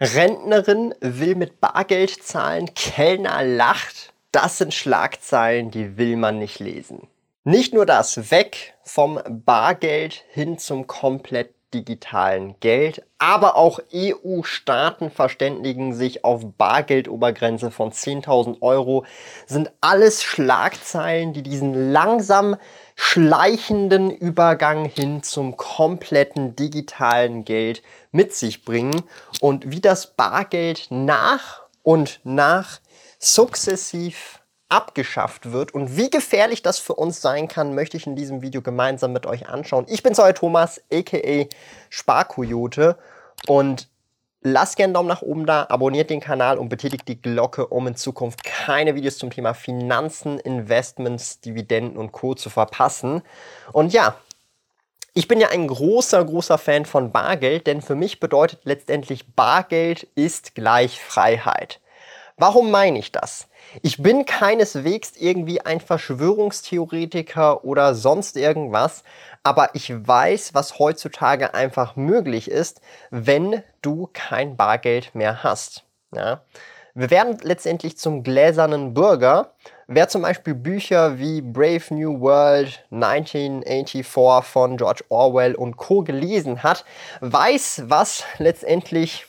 Rentnerin will mit Bargeld zahlen, Kellner lacht. Das sind Schlagzeilen, die will man nicht lesen. Nicht nur das, weg vom Bargeld hin zum komplett digitalen Geld, aber auch EU-Staaten verständigen sich auf Bargeldobergrenze von 10.000 Euro, sind alles Schlagzeilen, die diesen langsam schleichenden Übergang hin zum kompletten digitalen Geld mit sich bringen und wie das Bargeld nach und nach sukzessiv abgeschafft wird und wie gefährlich das für uns sein kann, möchte ich in diesem Video gemeinsam mit euch anschauen. Ich bin's euer Thomas, aka Sparkoyote und lasst gerne einen Daumen nach oben da, abonniert den Kanal und betätigt die Glocke, um in Zukunft keine Videos zum Thema Finanzen, Investments, Dividenden und Co. zu verpassen. Und ja, ich bin ja ein großer, großer Fan von Bargeld, denn für mich bedeutet letztendlich Bargeld ist gleich Freiheit. Warum meine ich das? Ich bin keineswegs irgendwie ein Verschwörungstheoretiker oder sonst irgendwas, aber ich weiß, was heutzutage einfach möglich ist, wenn du kein Bargeld mehr hast. Ja? Wir werden letztendlich zum gläsernen Bürger. Wer zum Beispiel Bücher wie Brave New World 1984 von George Orwell und Co. gelesen hat, weiß, was letztendlich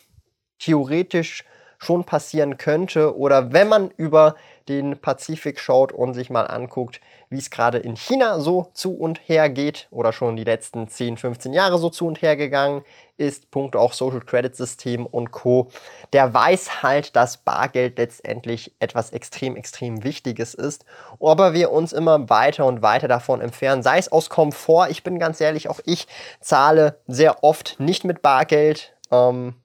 theoretisch schon passieren könnte. Oder wenn man über den Pazifik schaut und sich mal anguckt, wie es gerade in China so zu und her geht oder schon die letzten 10, 15 Jahre so zu und her gegangen ist, Punkt auch Social Credit System und Co., der weiß halt, dass Bargeld letztendlich etwas extrem, extrem Wichtiges ist, aber wir uns immer weiter und weiter davon entfernen, sei es aus Komfort, ich bin ganz ehrlich, auch ich zahle sehr oft nicht mit Bargeld, ähm,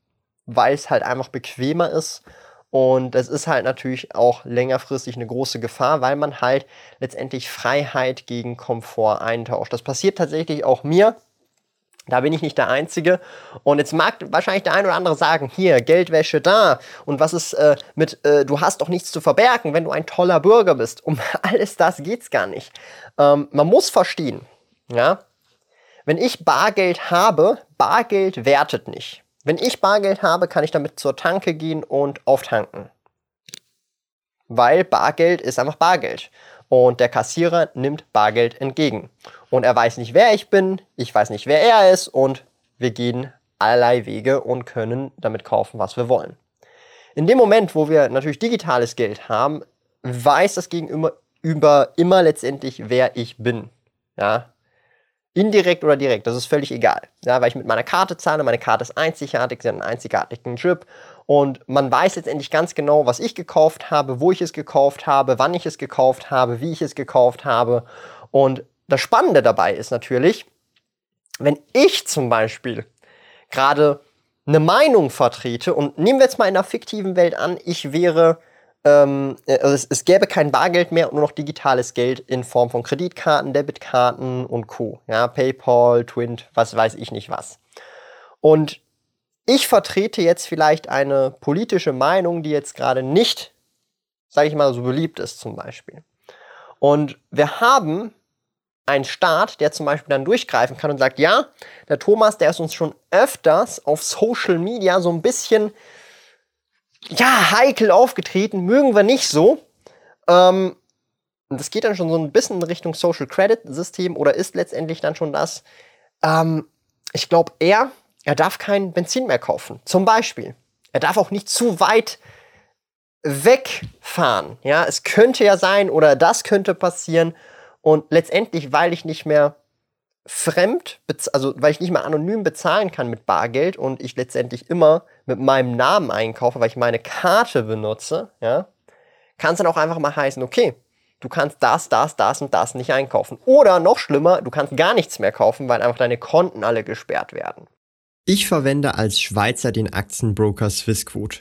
weil es halt einfach bequemer ist. Und es ist halt natürlich auch längerfristig eine große Gefahr, weil man halt letztendlich Freiheit gegen Komfort eintauscht. Das passiert tatsächlich auch mir. Da bin ich nicht der Einzige. Und jetzt mag wahrscheinlich der ein oder andere sagen, hier, Geldwäsche da. Und was ist äh, mit, äh, du hast doch nichts zu verbergen, wenn du ein toller Bürger bist. Um alles das geht es gar nicht. Ähm, man muss verstehen, ja, wenn ich Bargeld habe, Bargeld wertet nicht. Wenn ich Bargeld habe, kann ich damit zur Tanke gehen und auftanken. Weil Bargeld ist einfach Bargeld. Und der Kassierer nimmt Bargeld entgegen. Und er weiß nicht, wer ich bin, ich weiß nicht, wer er ist und wir gehen allerlei Wege und können damit kaufen, was wir wollen. In dem Moment, wo wir natürlich digitales Geld haben, weiß das Gegenüber über immer letztendlich, wer ich bin. Ja, Indirekt oder direkt, das ist völlig egal. Ja, weil ich mit meiner Karte zahle, meine Karte ist einzigartig, sie hat einen einzigartigen Chip und man weiß letztendlich ganz genau, was ich gekauft habe, wo ich es gekauft habe, wann ich es gekauft habe, wie ich es gekauft habe. Und das Spannende dabei ist natürlich, wenn ich zum Beispiel gerade eine Meinung vertrete und nehmen wir jetzt mal in einer fiktiven Welt an, ich wäre ähm, also es, es, gäbe kein Bargeld mehr und nur noch digitales Geld in Form von Kreditkarten, Debitkarten und Co. Ja, PayPal, Twint, was weiß ich nicht was. Und ich vertrete jetzt vielleicht eine politische Meinung, die jetzt gerade nicht, sage ich mal, so beliebt ist zum Beispiel. Und wir haben einen Staat, der zum Beispiel dann durchgreifen kann und sagt, ja, der Thomas, der ist uns schon öfters auf Social Media so ein bisschen ja, heikel aufgetreten, mögen wir nicht so. Ähm, das geht dann schon so ein bisschen in Richtung Social Credit System oder ist letztendlich dann schon das. Ähm, ich glaube, er, er darf kein Benzin mehr kaufen. Zum Beispiel. Er darf auch nicht zu weit wegfahren. Ja, es könnte ja sein oder das könnte passieren. Und letztendlich, weil ich nicht mehr fremd, also weil ich nicht mehr anonym bezahlen kann mit Bargeld und ich letztendlich immer mit meinem Namen einkaufe, weil ich meine Karte benutze, ja, kann es dann auch einfach mal heißen, okay, du kannst das, das, das und das nicht einkaufen. Oder noch schlimmer, du kannst gar nichts mehr kaufen, weil einfach deine Konten alle gesperrt werden. Ich verwende als Schweizer den Aktienbroker Swissquote.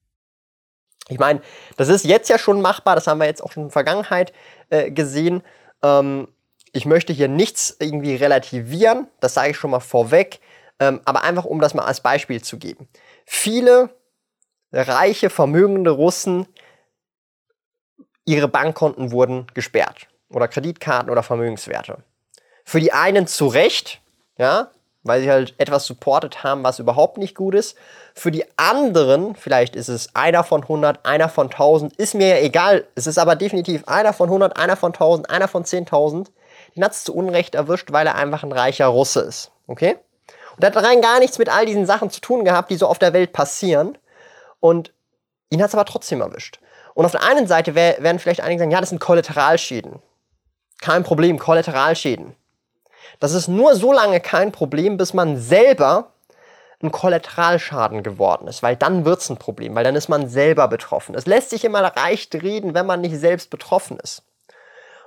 Ich meine, das ist jetzt ja schon machbar, das haben wir jetzt auch schon in der Vergangenheit äh, gesehen. Ähm, ich möchte hier nichts irgendwie relativieren, das sage ich schon mal vorweg, ähm, aber einfach um das mal als Beispiel zu geben. Viele reiche, vermögende Russen, ihre Bankkonten wurden gesperrt oder Kreditkarten oder Vermögenswerte. Für die einen zu Recht, ja, weil sie halt etwas supportet haben, was überhaupt nicht gut ist. Für die anderen, vielleicht ist es einer von 100, einer von 1000, ist mir ja egal. Es ist aber definitiv einer von 100, einer von 1000, einer von 10.000. Den hat es zu Unrecht erwischt, weil er einfach ein reicher Russe ist. Okay? Und er hat rein gar nichts mit all diesen Sachen zu tun gehabt, die so auf der Welt passieren. Und ihn hat es aber trotzdem erwischt. Und auf der einen Seite werden vielleicht einige sagen, ja, das sind Kollateralschäden. Kein Problem, Kollateralschäden. Das ist nur so lange kein Problem, bis man selber ein Kollateralschaden geworden ist, weil dann wird es ein Problem, weil dann ist man selber betroffen. Es lässt sich immer leicht reden, wenn man nicht selbst betroffen ist.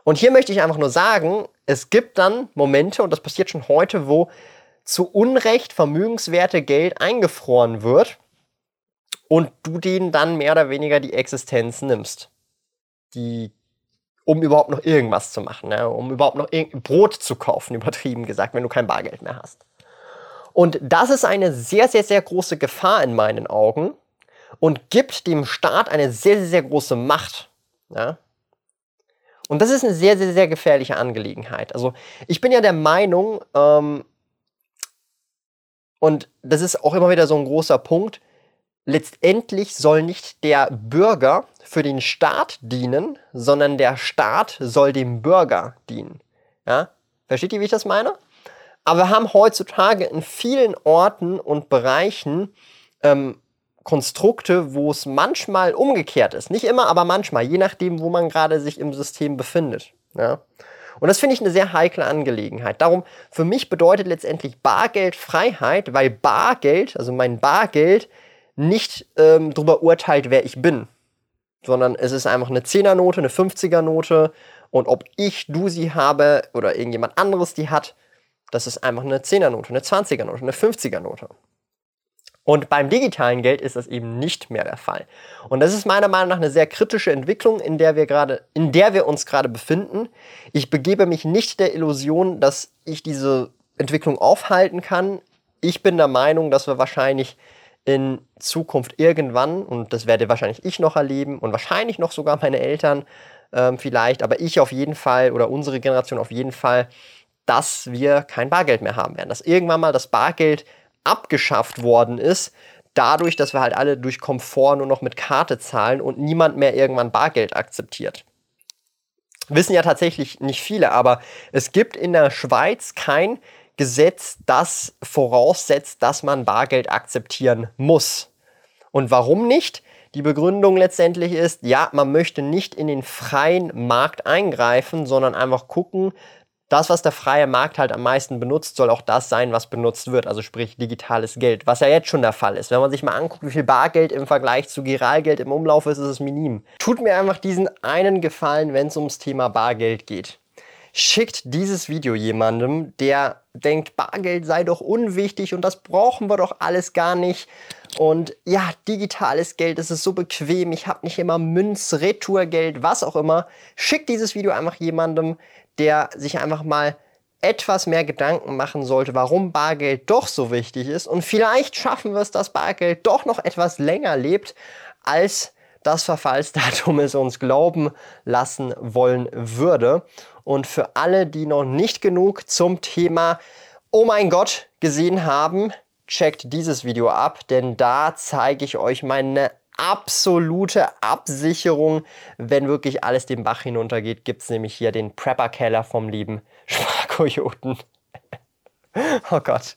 Und hier möchte ich einfach nur sagen, es gibt dann Momente, und das passiert schon heute, wo zu Unrecht Vermögenswerte Geld eingefroren wird und du denen dann mehr oder weniger die Existenz nimmst. Die um überhaupt noch irgendwas zu machen, ne? um überhaupt noch Brot zu kaufen, übertrieben gesagt, wenn du kein Bargeld mehr hast. Und das ist eine sehr, sehr, sehr große Gefahr in meinen Augen und gibt dem Staat eine sehr, sehr, sehr große Macht. Ja? Und das ist eine sehr, sehr, sehr gefährliche Angelegenheit. Also ich bin ja der Meinung, ähm, und das ist auch immer wieder so ein großer Punkt, letztendlich soll nicht der Bürger für den Staat dienen, sondern der Staat soll dem Bürger dienen. Ja? Versteht ihr, wie ich das meine? Aber wir haben heutzutage in vielen Orten und Bereichen ähm, Konstrukte, wo es manchmal umgekehrt ist. Nicht immer, aber manchmal, je nachdem, wo man gerade sich im System befindet. Ja? Und das finde ich eine sehr heikle Angelegenheit. Darum, für mich bedeutet letztendlich Bargeld Freiheit, weil Bargeld, also mein Bargeld, nicht ähm, darüber urteilt, wer ich bin, sondern es ist einfach eine 10er-Note, eine 50er-Note und ob ich, du sie habe oder irgendjemand anderes die hat, das ist einfach eine 10er-Note, eine 20er-Note, eine 50er-Note. Und beim digitalen Geld ist das eben nicht mehr der Fall. Und das ist meiner Meinung nach eine sehr kritische Entwicklung, in der wir gerade, in der wir uns gerade befinden. Ich begebe mich nicht der Illusion, dass ich diese Entwicklung aufhalten kann. Ich bin der Meinung, dass wir wahrscheinlich in Zukunft irgendwann, und das werde wahrscheinlich ich noch erleben und wahrscheinlich noch sogar meine Eltern ähm, vielleicht, aber ich auf jeden Fall oder unsere Generation auf jeden Fall, dass wir kein Bargeld mehr haben werden. Dass irgendwann mal das Bargeld abgeschafft worden ist, dadurch, dass wir halt alle durch Komfort nur noch mit Karte zahlen und niemand mehr irgendwann Bargeld akzeptiert. Wissen ja tatsächlich nicht viele, aber es gibt in der Schweiz kein Gesetz, das voraussetzt, dass man Bargeld akzeptieren muss. Und warum nicht? Die Begründung letztendlich ist, ja, man möchte nicht in den freien Markt eingreifen, sondern einfach gucken, das, was der freie Markt halt am meisten benutzt, soll auch das sein, was benutzt wird, also sprich digitales Geld, was ja jetzt schon der Fall ist. Wenn man sich mal anguckt, wie viel Bargeld im Vergleich zu Giralgeld im Umlauf ist, ist es minim. Tut mir einfach diesen einen Gefallen, wenn es ums Thema Bargeld geht schickt dieses Video jemandem, der denkt, Bargeld sei doch unwichtig und das brauchen wir doch alles gar nicht. Und ja, digitales Geld, das ist so bequem, ich habe nicht immer Münz, Retourgeld, was auch immer. Schickt dieses Video einfach jemandem, der sich einfach mal etwas mehr Gedanken machen sollte, warum Bargeld doch so wichtig ist. Und vielleicht schaffen wir es, dass Bargeld doch noch etwas länger lebt, als das Verfallsdatum es uns glauben lassen wollen würde. Und für alle, die noch nicht genug zum Thema Oh mein Gott gesehen haben, checkt dieses Video ab, denn da zeige ich euch meine absolute Absicherung. Wenn wirklich alles den Bach hinuntergeht, gibt es nämlich hier den Prepper-Keller vom lieben Sparkojoten. oh Gott.